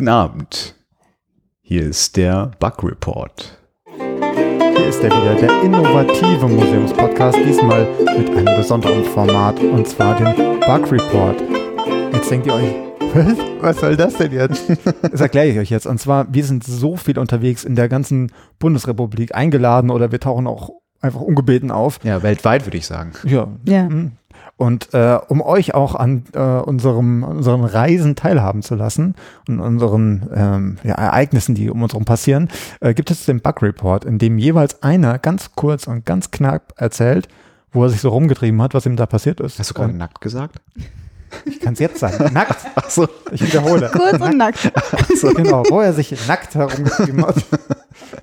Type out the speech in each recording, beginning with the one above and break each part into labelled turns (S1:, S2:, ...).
S1: Guten Abend. Hier ist der Bug Report.
S2: Hier ist er wieder, der innovative Museumspodcast, diesmal mit einem besonderen Format und zwar dem Bug Report. Jetzt denkt ihr euch, was, was soll das denn jetzt? Das erkläre ich euch jetzt. Und zwar, wir sind so viel unterwegs in der ganzen Bundesrepublik eingeladen oder wir tauchen auch einfach ungebeten auf.
S1: Ja, weltweit würde ich sagen.
S2: Ja.
S3: Ja.
S2: Und äh, um euch auch an äh, unserem, unseren Reisen teilhaben zu lassen und unseren ähm, ja, Ereignissen, die um uns herum passieren, äh, gibt es den Bug Report, in dem jeweils einer ganz kurz und ganz knapp erzählt, wo er sich so rumgetrieben hat, was ihm da passiert ist.
S1: Hast du gerade nackt gesagt?
S2: Ich kann es jetzt sagen. Nackt.
S1: Achso.
S2: Ich wiederhole.
S3: Kurz und nackt.
S2: genau, wo er sich nackt herumgetrieben hat.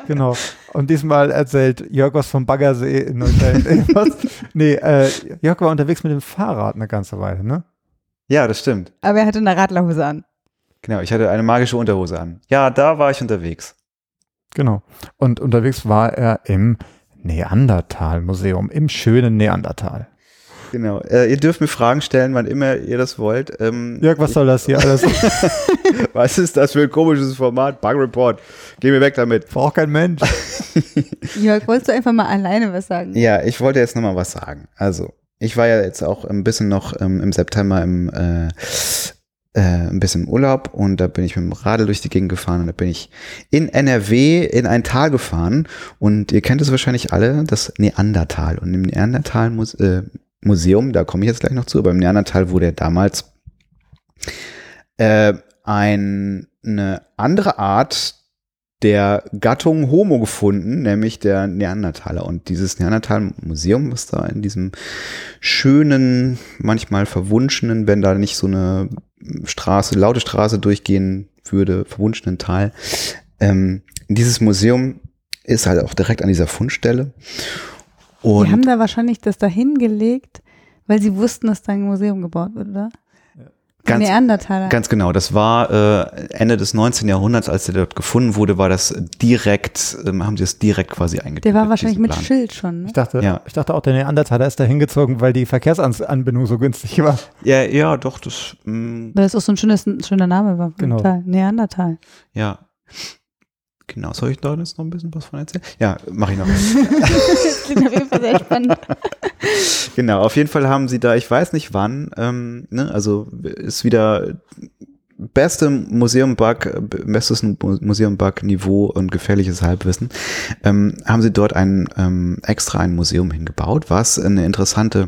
S2: genau. Und diesmal erzählt Jörg was vom Baggersee in Neukölln. Was? nee, äh, Jörg war unterwegs mit dem Fahrrad eine ganze Weile, ne?
S1: Ja, das stimmt.
S3: Aber er hatte eine Radlerhose an.
S1: Genau, ich hatte eine magische Unterhose an. Ja, da war ich unterwegs.
S2: Genau. Und unterwegs war er im Neandertal-Museum, im schönen Neandertal.
S1: Genau. Äh, ihr dürft mir Fragen stellen, wann immer ihr das wollt. Ähm,
S2: Jörg, was soll das hier alles?
S1: was ist das für ein komisches Format? Bug Report. Geh mir weg damit.
S2: Braucht kein Mensch.
S3: Jörg, wolltest du einfach mal alleine was sagen?
S1: Ja, ich wollte jetzt nochmal was sagen. Also, ich war ja jetzt auch ein bisschen noch ähm, im September im äh, äh, ein bisschen im Urlaub und da bin ich mit dem Radl durch die Gegend gefahren und da bin ich in NRW in ein Tal gefahren und ihr kennt es wahrscheinlich alle, das Neandertal. Und im Neandertal Mus äh, Museum, da komme ich jetzt gleich noch zu, aber im Neandertal wurde ja damals äh, ein, eine andere Art der Gattung Homo gefunden, nämlich der Neandertaler. Und dieses Neandertal-Museum, was da in diesem schönen, manchmal verwunschenen, wenn da nicht so eine Straße, laute Straße durchgehen würde, verwunschenen Tal, ähm, dieses Museum ist halt auch direkt an dieser Fundstelle.
S3: Die
S1: Und
S3: haben da wahrscheinlich das dahin gelegt, weil sie wussten, dass da ein Museum gebaut wird, oder? Die
S1: Ganz-
S3: Neandertaler.
S1: Ganz genau, das war äh, Ende des 19. Jahrhunderts, als der dort gefunden wurde, war das direkt, ähm, haben sie es direkt quasi eingetütet.
S3: Der war wahrscheinlich mit. Schild schon. Ne?
S2: Ich dachte,
S1: Ja.
S2: ich dachte auch, der Neandertaler ist da hingezogen, weil die Verkehrsanbindung so günstig war.
S1: Ja, ja, doch, das, mh,
S3: Weil das auch so ein schönes, ein schöner Name war.
S2: Genau.
S3: Tal. Neandertal.
S1: ja. Genau, soll ich da jetzt noch ein bisschen was von erzählen? Ja, mache ich noch.
S3: das klingt auf jeden Fall sehr spannend.
S1: genau, auf jeden Fall haben sie da, ich weiß nicht wann, ähm, ne, also ist wieder beste Museum-Bug, bestes Mu- Museum-Bug-Niveau und gefährliches Halbwissen, ähm, haben sie dort ein ähm, extra ein Museum hingebaut, was eine interessante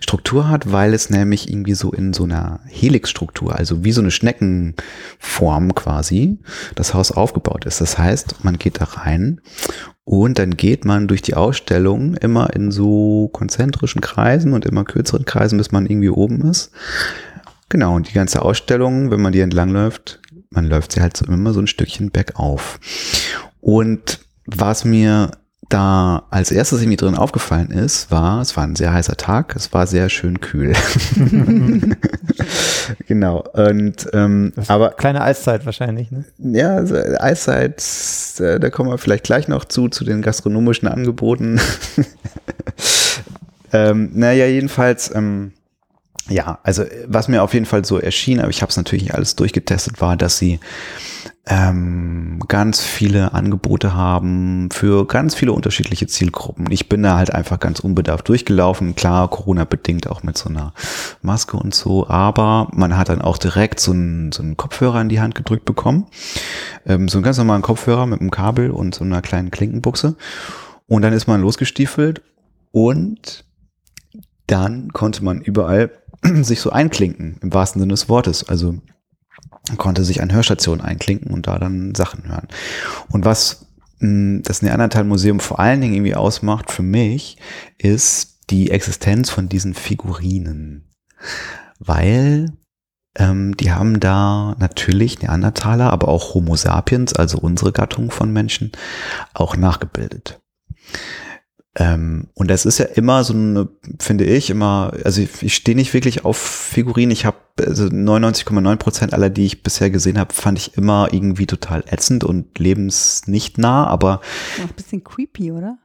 S1: Struktur hat, weil es nämlich irgendwie so in so einer Helix-Struktur, also wie so eine Schneckenform quasi, das Haus aufgebaut ist. Das heißt, man geht da rein und dann geht man durch die Ausstellung immer in so konzentrischen Kreisen und immer kürzeren Kreisen, bis man irgendwie oben ist. Genau, und die ganze Ausstellung, wenn man die entlangläuft, man läuft sie halt so immer so ein Stückchen bergauf. Und was mir da als erstes irgendwie drin aufgefallen ist, war, es war ein sehr heißer Tag, es war sehr schön kühl. genau. Und ähm, aber
S2: Kleine Eiszeit wahrscheinlich, ne?
S1: ja, also Eiszeit, äh, da kommen wir vielleicht gleich noch zu, zu den gastronomischen Angeboten. ähm, naja, jedenfalls, ähm, ja, also was mir auf jeden Fall so erschien, aber ich habe es natürlich alles durchgetestet, war, dass sie ähm, ganz viele Angebote haben für ganz viele unterschiedliche Zielgruppen. Ich bin da halt einfach ganz unbedarft durchgelaufen, klar, Corona-bedingt auch mit so einer Maske und so, aber man hat dann auch direkt so einen, so einen Kopfhörer in die Hand gedrückt bekommen. Ähm, so einen ganz normalen Kopfhörer mit einem Kabel und so einer kleinen Klinkenbuchse. Und dann ist man losgestiefelt und dann konnte man überall sich so einklinken, im wahrsten Sinne des Wortes. Also konnte sich an Hörstationen einklinken und da dann Sachen hören. Und was mh, das Neandertal-Museum vor allen Dingen irgendwie ausmacht für mich, ist die Existenz von diesen Figurinen. Weil ähm, die haben da natürlich Neandertaler, aber auch Homo sapiens, also unsere Gattung von Menschen, auch nachgebildet. Ähm, und das ist ja immer so eine, finde ich, immer, also ich, ich stehe nicht wirklich auf Figurinen. Ich habe also 99,9 Prozent aller, die ich bisher gesehen habe, fand ich immer irgendwie total ätzend und lebensnicht nah. Aber
S3: Auch ein bisschen creepy, oder?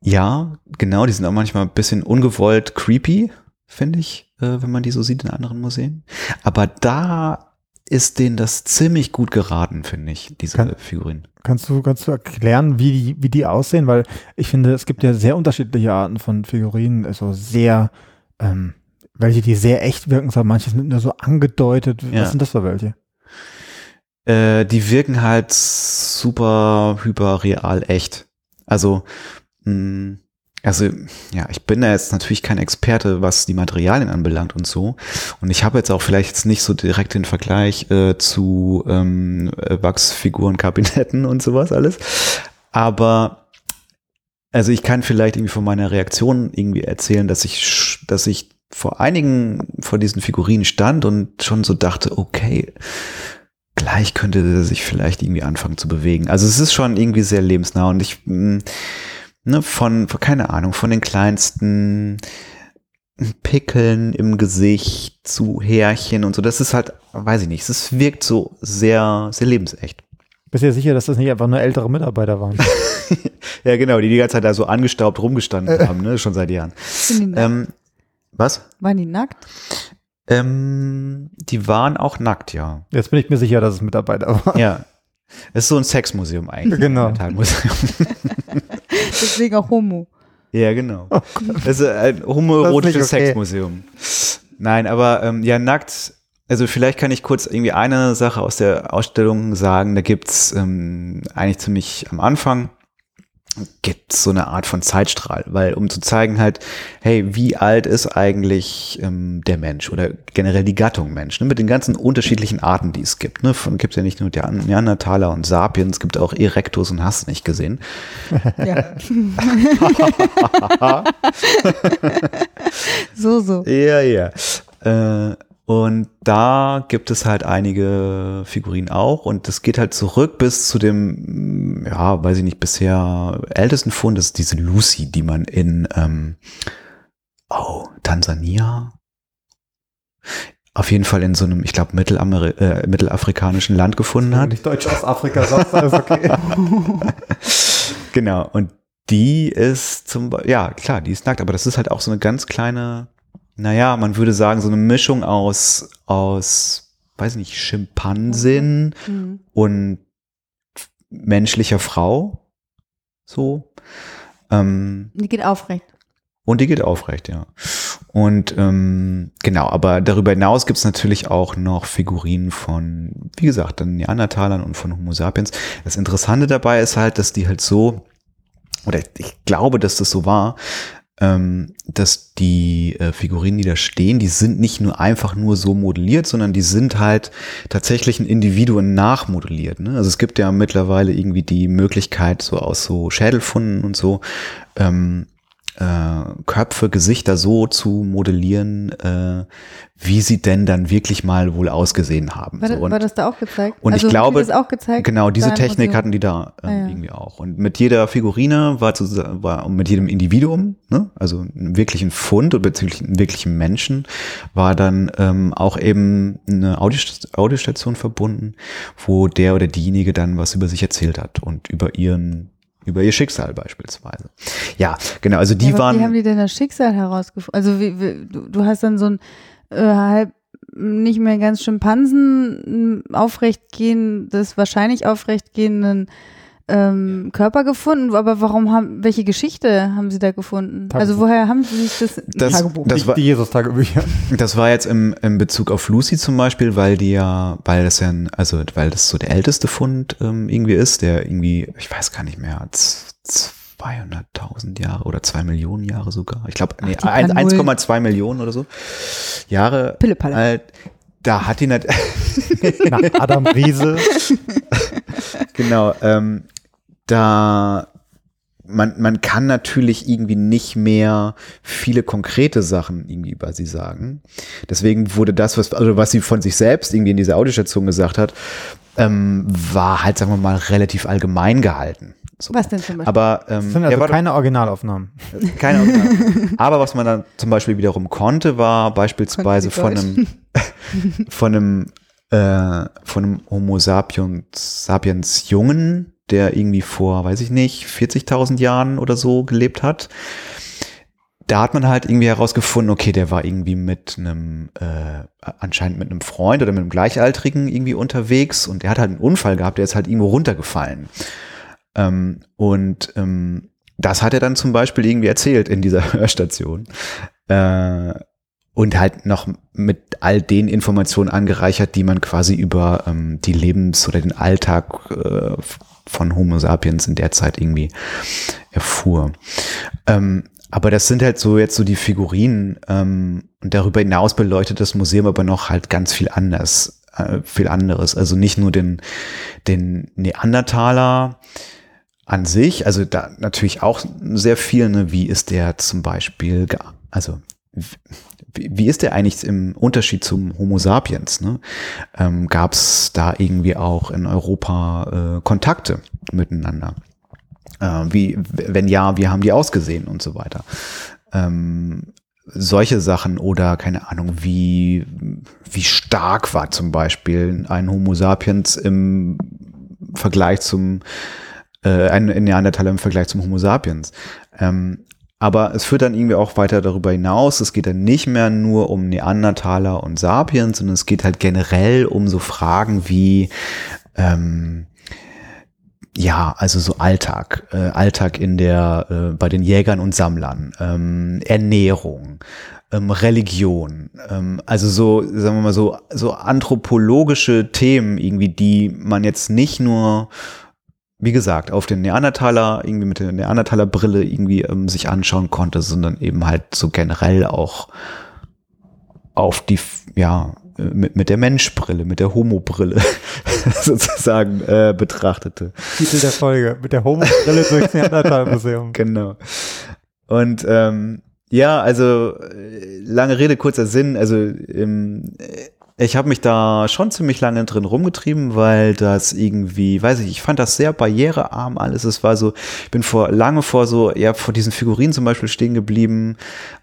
S1: ja, genau, die sind auch manchmal ein bisschen ungewollt creepy, finde ich, äh, wenn man die so sieht in anderen Museen. Aber da ist denen das ziemlich gut geraten, finde ich, diese
S2: Kann-
S1: Figuren.
S2: Kannst du, kannst du erklären, wie die, wie die aussehen? Weil ich finde, es gibt ja sehr unterschiedliche Arten von Figurinen, also sehr, ähm, welche, die sehr echt wirken, so manche sind nur so angedeutet.
S1: Ja.
S2: Was sind das für welche?
S1: Äh, die wirken halt super hyper real echt. Also, mh, also ja, ich bin da jetzt natürlich kein Experte, was die Materialien anbelangt und so. Und ich habe jetzt auch vielleicht jetzt nicht so direkt den Vergleich äh, zu ähm, äh, Wachsfiguren, Kabinetten und sowas alles. Aber also ich kann vielleicht irgendwie von meiner Reaktion irgendwie erzählen, dass ich, dass ich vor einigen von diesen Figurinen stand und schon so dachte, okay, gleich könnte er sich vielleicht irgendwie anfangen zu bewegen. Also es ist schon irgendwie sehr lebensnah und ich, mh, ne, von, von keine Ahnung, von den kleinsten Pickeln im Gesicht zu Härchen und so, das ist halt, weiß ich nicht, es wirkt so sehr, sehr lebensecht.
S2: Bist du dir sicher, dass das nicht einfach nur ältere Mitarbeiter waren?
S1: Ja, genau, die die ganze Zeit da so angestaubt rumgestanden haben, ne, schon seit Jahren. Ähm, was?
S3: Waren die nackt?
S1: Ähm, die waren auch nackt, ja.
S2: Jetzt bin ich mir sicher, dass es Mitarbeiter waren.
S1: Ja. Es ist so ein Sexmuseum eigentlich.
S2: Genau.
S1: Ein Metallmuseum.
S3: Deswegen auch Homo.
S1: Ja, genau. Das ist ein
S2: Das
S1: homoerotisches
S2: okay.
S1: Sexmuseum. Nein, aber ähm, ja, nackt. Also vielleicht kann ich kurz irgendwie eine Sache aus der Ausstellung sagen. Da gibt's ähm, eigentlich ziemlich am Anfang gibt's so eine Art von Zeitstrahl, weil um zu zeigen halt, hey, wie alt ist eigentlich ähm, der Mensch oder generell die Gattung Mensch, ne, mit den ganzen unterschiedlichen Arten, die es gibt. Ne, von gibt's ja nicht nur der Neandertaler und Sapiens, es gibt auch Erectus und hast nicht gesehen.
S3: Ja. so, so.
S1: Ja, ja. Äh, und da gibt es halt einige Figurinen auch und das geht halt zurück bis zu dem, mm, ja, weiß ich nicht, bisher ältesten Fund, das ist diese Lucy, die man in, ähm, oh, Tansania? Auf jeden Fall in so einem, ich glaube, äh, mittelafrikanischen Land gefunden hat.
S2: Nicht Deutsch-Ostafrika, sonst alles okay.
S1: Genau, und die ist zum Beispiel, ja, klar, die ist nackt, aber das ist halt auch so eine ganz kleine, naja, man würde sagen, so eine Mischung aus, aus, weiß nicht, Schimpansin
S3: Mhm.
S1: und menschlicher Frau. So. Ähm,
S3: Die geht aufrecht.
S1: und die geht aufrecht, ja. Und ähm, genau, aber darüber hinaus gibt's natürlich auch noch Figurinen von, wie gesagt, dann Neandertalern und von Homo sapiens. Das Interessante dabei ist halt, dass die halt so, oder ich glaube, dass das so war, ähm, dass die äh, Figurinen, die da stehen, die sind nicht nur einfach nur so modelliert, sondern die sind halt tatsächlich in Individuen nachmodelliert. Ne? Also es gibt ja mittlerweile irgendwie die Möglichkeit, so aus so Schädelfunden und so, ähm, äh, Köpfe, Gesichter so zu modellieren, äh, wie sie denn dann wirklich mal wohl ausgesehen haben.
S3: War,
S1: so,
S3: das,
S1: und
S3: war das da auch gezeigt?
S1: und ich
S3: also,
S1: glaube,
S3: das auch gezeigt?
S1: genau, diese Technik
S3: Museum?
S1: hatten die da ähm,
S3: Ah, ja.
S1: irgendwie auch. Und mit jeder Figurine war, zu, war und mit jedem Individuum, ne, also einem wirklichen Fund oder beziehungsweise einem wirklichen Menschen, war dann ähm, auch eben eine Audiost Audiostation verbunden, wo der oder diejenige dann was über sich erzählt hat und über ihren über ihr Schicksal beispielsweise. Ja, genau, also die
S3: ja,
S1: waren
S3: Wie haben die denn das Schicksal herausgefunden? Also wie, wie, du, du hast dann so ein äh, halb nicht mehr ganz Schimpansen aufrecht gehendes, wahrscheinlich aufrecht gehenden ähm, Körper gefunden, aber warum haben, welche Geschichte haben sie da gefunden?
S2: Tagebuch.
S3: Also woher haben sie sich das,
S1: Das-
S3: Tagebuch?
S1: das war-
S2: die Jesus-Tagebücher.
S1: Das war jetzt im, im Bezug auf Lucy zum Beispiel, weil die ja, weil das ja, ein, also weil das so der älteste Fund ähm, irgendwie ist, der irgendwie, ich weiß gar nicht mehr, z- 200.000 Jahre oder 2 Millionen Jahre sogar. Ich glaube, nee,
S3: die
S1: ein-
S3: paar Nullen.
S1: 1,2 Millionen oder so Jahre
S3: Pillepalle.
S1: alt. Da hat die nicht,
S2: Nach Adam Riese.
S1: genau, ähm, da man, man kann natürlich irgendwie nicht mehr viele konkrete Sachen irgendwie über sie sagen. Deswegen wurde das, was, also was sie von sich selbst irgendwie in dieser Audiostation gesagt hat, ähm, war halt, sagen wir mal, relativ allgemein gehalten. So.
S3: Was denn zum Beispiel?
S1: Aber ähm,
S2: Das sind
S1: ja,
S2: also
S1: warte,
S2: keine Originalaufnahmen.
S1: keine Original. Aber was man dann zum Beispiel wiederum konnte, war beispielsweise von einem, von einem, äh, von einem Homo sapiens, sapiens Jungen, der irgendwie vor, weiß ich nicht, 40.000 Jahren oder so gelebt hat. da hat man halt irgendwie herausgefunden, okay, der war irgendwie mit einem, äh, anscheinend mit einem Freund oder mit einem Gleichaltrigen irgendwie unterwegs und der hat halt einen Unfall gehabt, der ist halt irgendwo runtergefallen. Ähm, und ähm, das hat er dann zum Beispiel irgendwie erzählt in dieser Hörstation. Äh, und halt noch mit all den Informationen angereichert, die man quasi über ähm, die Lebens- oder den Alltag äh, von Homo sapiens in der Zeit irgendwie erfuhr. Ähm, aber das sind halt so jetzt so die Figurinen ähm, und darüber hinaus beleuchtet das Museum aber noch halt ganz viel anders, äh, viel anderes. Also nicht nur den, den Neandertaler an sich, also da natürlich auch sehr viel, ne, wie ist der zum Beispiel, also wie, ist der eigentlich im Unterschied zum Homo sapiens? Ne? Ähm, Gab es da irgendwie auch in Europa äh, Kontakte miteinander? Äh, wie, wenn ja, wie haben die ausgesehen und so weiter? Ähm, solche Sachen oder keine Ahnung, wie, wie stark war zum Beispiel ein Homo sapiens im Vergleich zum, äh, ein Neandertaler im Vergleich zum Homo sapiens. Ähm, aber es führt dann irgendwie auch weiter darüber hinaus. Es geht dann nicht mehr nur um Neandertaler und Sapiens, sondern es geht halt generell um so Fragen wie, ähm, ja, also so Alltag, äh, Alltag in der, äh, bei den Jägern und Sammlern, ähm, Ernährung, ähm, Religion, ähm, also so, sagen wir mal so, so anthropologische Themen irgendwie, die man jetzt nicht nur wie gesagt, auf den Neandertaler, irgendwie mit der Neandertaler Brille irgendwie ähm, sich anschauen konnte, sondern eben halt so generell auch auf die, ja, äh, mit, mit der Menschbrille, mit der Homo-Brille sozusagen äh, betrachtete.
S2: Titel der Folge, mit der Homo-Brille durchs Neandertal-Museum.
S1: Genau. Und ähm, ja, also äh, lange Rede, kurzer Sinn, also ähm, ich habe mich da schon ziemlich lange drin rumgetrieben, weil das irgendwie, weiß ich, ich fand das sehr barrierearm alles. Es war so, ich bin vor lange vor so, ja, vor diesen Figurinen zum Beispiel stehen geblieben,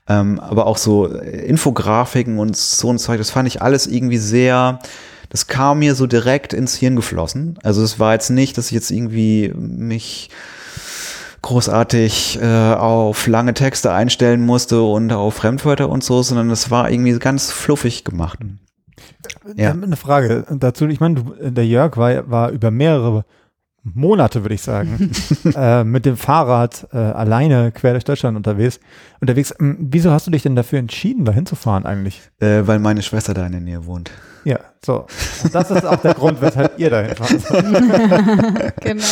S1: ähm, aber auch so Infografiken und so ein Zeug, das fand ich alles irgendwie sehr, das kam mir so direkt ins Hirn geflossen. Also es war jetzt nicht, dass ich jetzt irgendwie mich großartig äh, auf lange Texte einstellen musste und auf Fremdwörter und so, sondern es war irgendwie ganz fluffig gemacht.
S2: Ja. Eine Frage dazu. Ich meine, der Jörg war, war über mehrere Monate, würde ich sagen, äh, mit dem Fahrrad äh, alleine quer durch Deutschland unterwegs. unterwegs. Ähm, wieso hast du dich denn dafür entschieden, da hinzufahren eigentlich?
S1: Äh, weil meine Schwester da in der Nähe wohnt.
S2: Ja, so. Und das ist auch der Grund, weshalb ihr da hinfahrt.
S3: genau.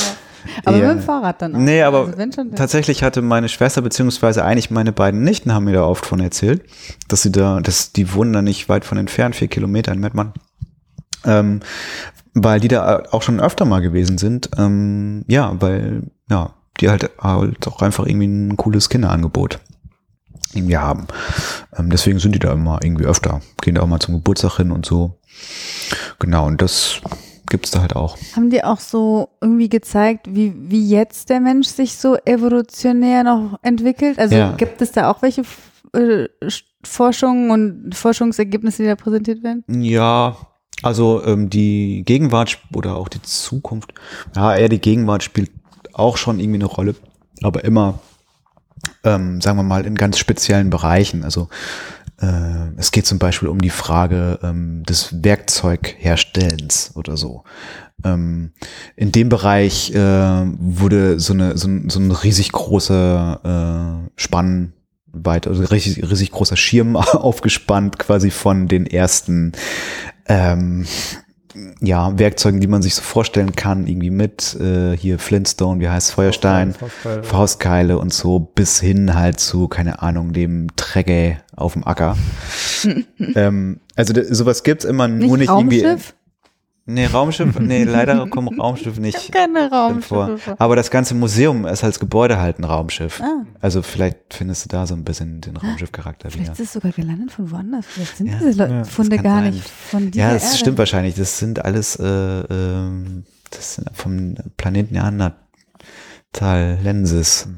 S3: Aber mit dem Fahrrad dann auch.
S1: Nee, aber also tatsächlich hatte meine Schwester, beziehungsweise eigentlich meine beiden Nichten haben mir da oft von erzählt, dass sie da, dass die wohnen da nicht weit von entfernt, vier Kilometer in Mettmann. Ähm, weil die da auch schon öfter mal gewesen sind. Ähm, ja, weil, ja, die halt, halt auch einfach irgendwie ein cooles Kinderangebot irgendwie haben. Ähm, deswegen sind die da immer irgendwie öfter. Gehen da auch mal zum Geburtstag hin und so. Genau, und das gibt es da halt auch.
S3: Haben die auch so irgendwie gezeigt, wie, wie jetzt der Mensch sich so evolutionär noch entwickelt? Also ja. gibt es da auch welche äh, Forschungen und Forschungsergebnisse, die da präsentiert werden?
S1: Ja, also ähm, die Gegenwart oder auch die Zukunft, ja, eher die Gegenwart spielt auch schon irgendwie eine Rolle, aber immer, ähm, sagen wir mal, in ganz speziellen Bereichen. Also äh, es geht zum Beispiel um die Frage ähm, des Werkzeugherstellens oder so. Ähm, in dem Bereich äh, wurde so eine so ein, so ein riesig großer äh, Spannweite, also riesig, riesig großer Schirm aufgespannt, quasi von den ersten ähm, ja, Werkzeugen, die man sich so vorstellen kann, irgendwie mit äh, hier Flintstone, wie heißt Feuerstein, Faustkeile. Faustkeile und so, bis hin halt zu, keine Ahnung, dem Träger auf dem Acker. ähm, also sowas gibt's immer
S3: nicht
S1: nur nicht
S3: irgendwie.
S1: Nee, Raumschiff, nee, leider kommen Raumschiffe nicht.
S3: Ich keine Raumschiffe.
S1: Vor. Aber das ganze Museum ist als Gebäude halt ein Raumschiff. Ah. Also vielleicht findest du da so ein bisschen den Raumschiffcharakter
S3: wieder. Vielleicht ist es sogar gelandet von woanders. Vielleicht sind ja. diese ja, Funde gar sein. nicht von dieser
S1: Ja, das
S3: Erde.
S1: stimmt wahrscheinlich. Das sind alles, äh, äh, das sind vom Planeten Neandertal Lenses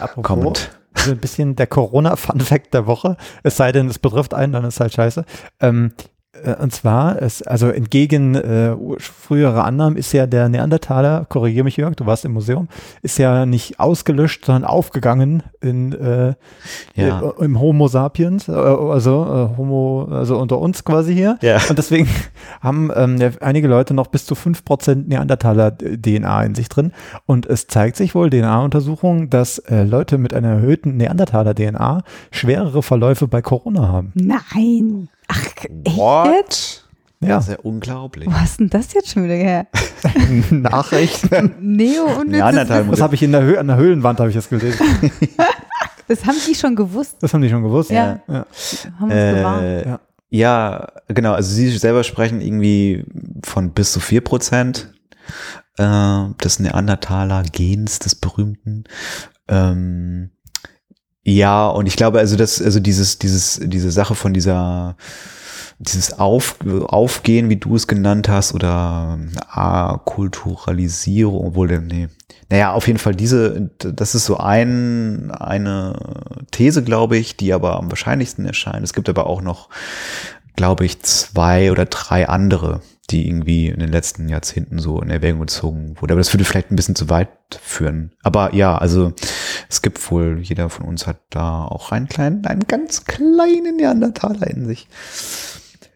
S2: Apropos, kommend. So ein bisschen der Corona-Fun-Fact der Woche. Es sei denn, es betrifft einen, dann ist halt scheiße. Ähm, Äh, Und zwar, es, also entgegen äh, früherer Annahmen ist ja der Neandertaler, korrigiere mich Jörg, du warst im Museum, ist ja nicht ausgelöscht, sondern aufgegangen in, äh,
S1: Ja.
S2: äh, im Homo sapiens, äh, also äh, Homo, also unter uns quasi hier.
S1: Ja.
S2: Und deswegen haben ähm, einige Leute noch bis zu 5% Neandertaler-DNA in sich drin. Und es zeigt sich wohl, DNA-Untersuchungen, dass äh, Leute mit einer erhöhten Neandertaler-DNA schwerere Verläufe bei Corona haben.
S3: Nein. Ach, echt
S1: What?
S3: jetzt?
S2: Ja,
S1: Das ist ja unglaublich.
S3: Wo hast denn das jetzt schon wieder her?
S2: Nachricht.
S3: Neo und
S1: Neandertal
S2: Das habe ich in der, Hö an der Höhlenwand habe ich das gelesen.
S3: Das haben die schon gewusst.
S2: Das haben die schon gewusst.
S3: Ja.
S2: ja.
S3: Haben uns gewarnt.
S1: Äh,
S2: Ja.
S1: ja, genau. Also sie selber sprechen irgendwie von bis zu vier Prozent äh, des Neandertaler-Gens, des berühmten. Ähm, ja, und ich glaube, also das, also dieses, dieses, diese Sache von dieser, dieses Auf, Aufgehen, wie du es genannt hast, oder Akulturalisierung, obwohl, nee. Naja, auf jeden Fall diese, das ist so ein, eine These, glaube ich, die aber am wahrscheinlichsten erscheint. Es gibt aber auch noch, glaube ich, zwei oder drei andere, die irgendwie in den letzten Jahrzehnten so in Erwägung gezogen wurden. Aber das würde vielleicht ein bisschen zu weit führen. Aber ja, also es gibt wohl, jeder von uns hat da auch einen kleinen, einen ganz kleinen Neandertaler in sich.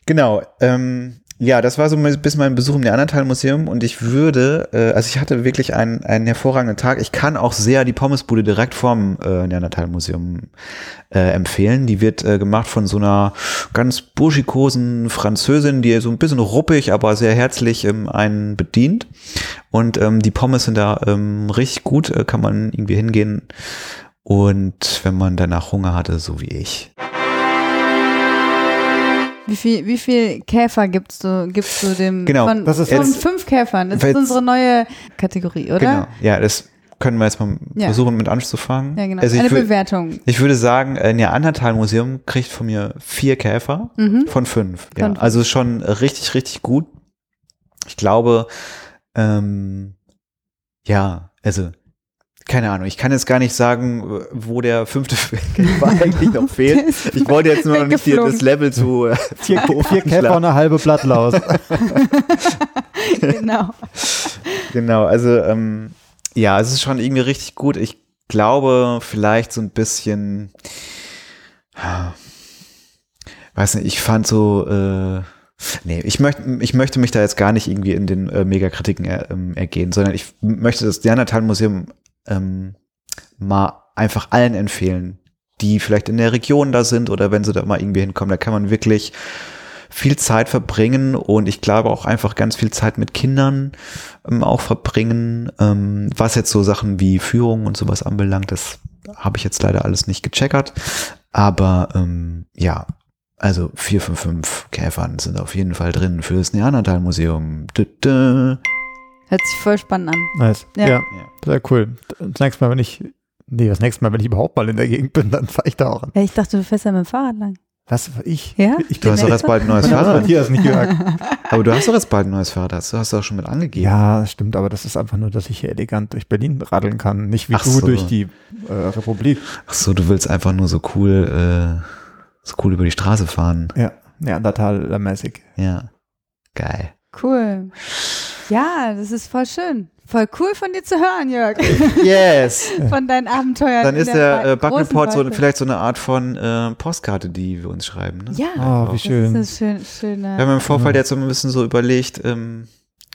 S1: Genau. Ähm, ja, das war so bis mein Besuch im Neandertal-Museum und ich würde, äh, also ich hatte wirklich einen, einen hervorragenden Tag. Ich kann auch sehr die Pommesbude direkt vorm äh, Neandertal-Museum äh, empfehlen. Die wird äh, gemacht von so einer ganz burschikosen Französin, die so ein bisschen ruppig, aber sehr herzlich ähm, einen bedient. Und ähm, die Pommes sind da ähm, richtig gut, äh, kann man irgendwie hingehen. Und wenn man danach Hunger hatte, so wie ich.
S3: Wie viel, wie viel Käfer gibst du, gibst du dem
S1: Genau,
S3: von,
S2: das ist
S3: von
S1: jetzt-
S3: fünf Käfern? Das ist unsere neue Kategorie, oder?
S1: Genau. Ja, das können wir jetzt mal
S3: Ja.
S1: versuchen mit anzufangen.
S3: Ja, genau.
S1: Also
S3: Eine Bewertung.
S1: ich würde sagen, ein Neandertal-Museum kriegt von mir vier Käfer von fünf. Ja,
S3: Mhm. fünf.
S1: also schon richtig, richtig gut. Ich glaube, ähm, ja, also keine Ahnung. Ich kann jetzt gar nicht sagen, wo der fünfte Käfer eigentlich noch fehlt. Ich wollte jetzt nur noch nicht hier das Level zu äh,
S2: Vier, vier Käfer und eine halbe Blattlaus.
S3: genau.
S1: Genau, also ähm, ja, es ist schon irgendwie richtig gut. Ich glaube, vielleicht so ein bisschen, ah, weiß nicht, ich fand so, äh, nee, ich möchte, ich möchte mich da jetzt gar nicht irgendwie in den äh, Megakritiken er, ähm, ergehen, sondern ich möchte das Neandertal-Museum ähm, mal einfach allen empfehlen, die vielleicht in der Region da sind oder wenn sie da mal irgendwie hinkommen, da kann man wirklich viel Zeit verbringen und ich glaube auch einfach ganz viel Zeit mit Kindern ähm, auch verbringen, ähm, was jetzt so Sachen wie Führung und sowas anbelangt, das habe ich jetzt leider alles nicht gecheckert, aber ähm, ja, also 4 von 5 Käfern sind auf jeden Fall drin für das Neandertal-Museum.
S3: Hört sich voll spannend an.
S2: Nice.
S3: Ja.
S2: Ja. sehr cool. Das nächste Mal, wenn ich, nee, das nächste Mal, wenn ich überhaupt mal in der Gegend bin, dann fahre ich da auch an.
S3: Ja, ich dachte, du fährst ja mit dem Fahrrad lang.
S2: Was, ich?
S3: Ja?
S2: Ich
S1: Du hast doch jetzt bald ein neues Fahrrad.
S2: Matthias, nicht Jörg.
S1: Aber du hast doch jetzt bald ein neues Fahrrad. Das hast du auch schon mit angegeben.
S2: Ja, das stimmt, aber das ist einfach nur, dass ich hier elegant durch Berlin radeln kann, nicht wie
S1: Ach
S2: du
S1: so.
S2: durch die äh, Republik.
S1: Ach so, du willst einfach nur so cool, äh, so cool über die Straße fahren.
S2: Ja, Neandertaler-mäßig.
S1: Ja. Geil.
S3: Cool. Ja, das ist voll schön. Voll cool von dir zu hören, Jörg.
S1: Yes.
S3: Von deinen Abenteuern.
S1: Dann ist der
S3: Wei-
S1: äh, Bug Report so, vielleicht so eine Art von äh, Postkarte, die wir uns schreiben. Ne?
S3: Ja,
S2: Oh, wie
S3: das
S2: schön.
S3: ist eine schön, schöne.
S1: Wir haben im Vorfeld jetzt so ein bisschen so überlegt, ähm,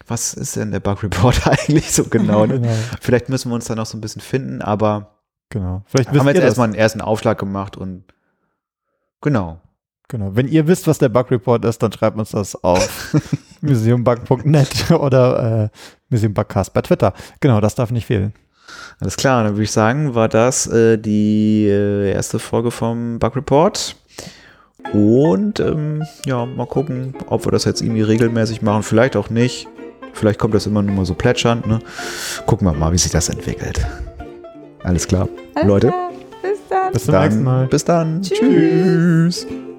S1: was ist denn der Bug Report eigentlich so genau? Ne?
S2: Genau,
S1: Vielleicht müssen wir uns da noch so ein bisschen finden, aber
S2: genau. Vielleicht
S1: haben wir jetzt
S2: das.
S1: erstmal einen ersten Aufschlag gemacht und genau.
S2: Genau. Wenn ihr wisst, was der Bug Report ist, dann schreibt uns das auf museumbug.net oder äh, museumbugcast bei Twitter. Genau, das darf nicht fehlen.
S1: Alles klar, dann würde ich sagen, war das äh, die äh, erste Folge vom Bug Report. Und ähm, ja, mal gucken, ob wir das jetzt irgendwie regelmäßig machen. Vielleicht auch nicht. Vielleicht kommt das immer nur mal so plätschernd. Ne? Gucken wir mal, wie sich das entwickelt. Alles klar.
S3: Alles
S1: Leute,
S3: klar. Bis dann.
S2: Bis zum
S1: dann,
S2: nächsten Mal.
S1: bis dann.
S3: Tschüss.
S1: Tschüss.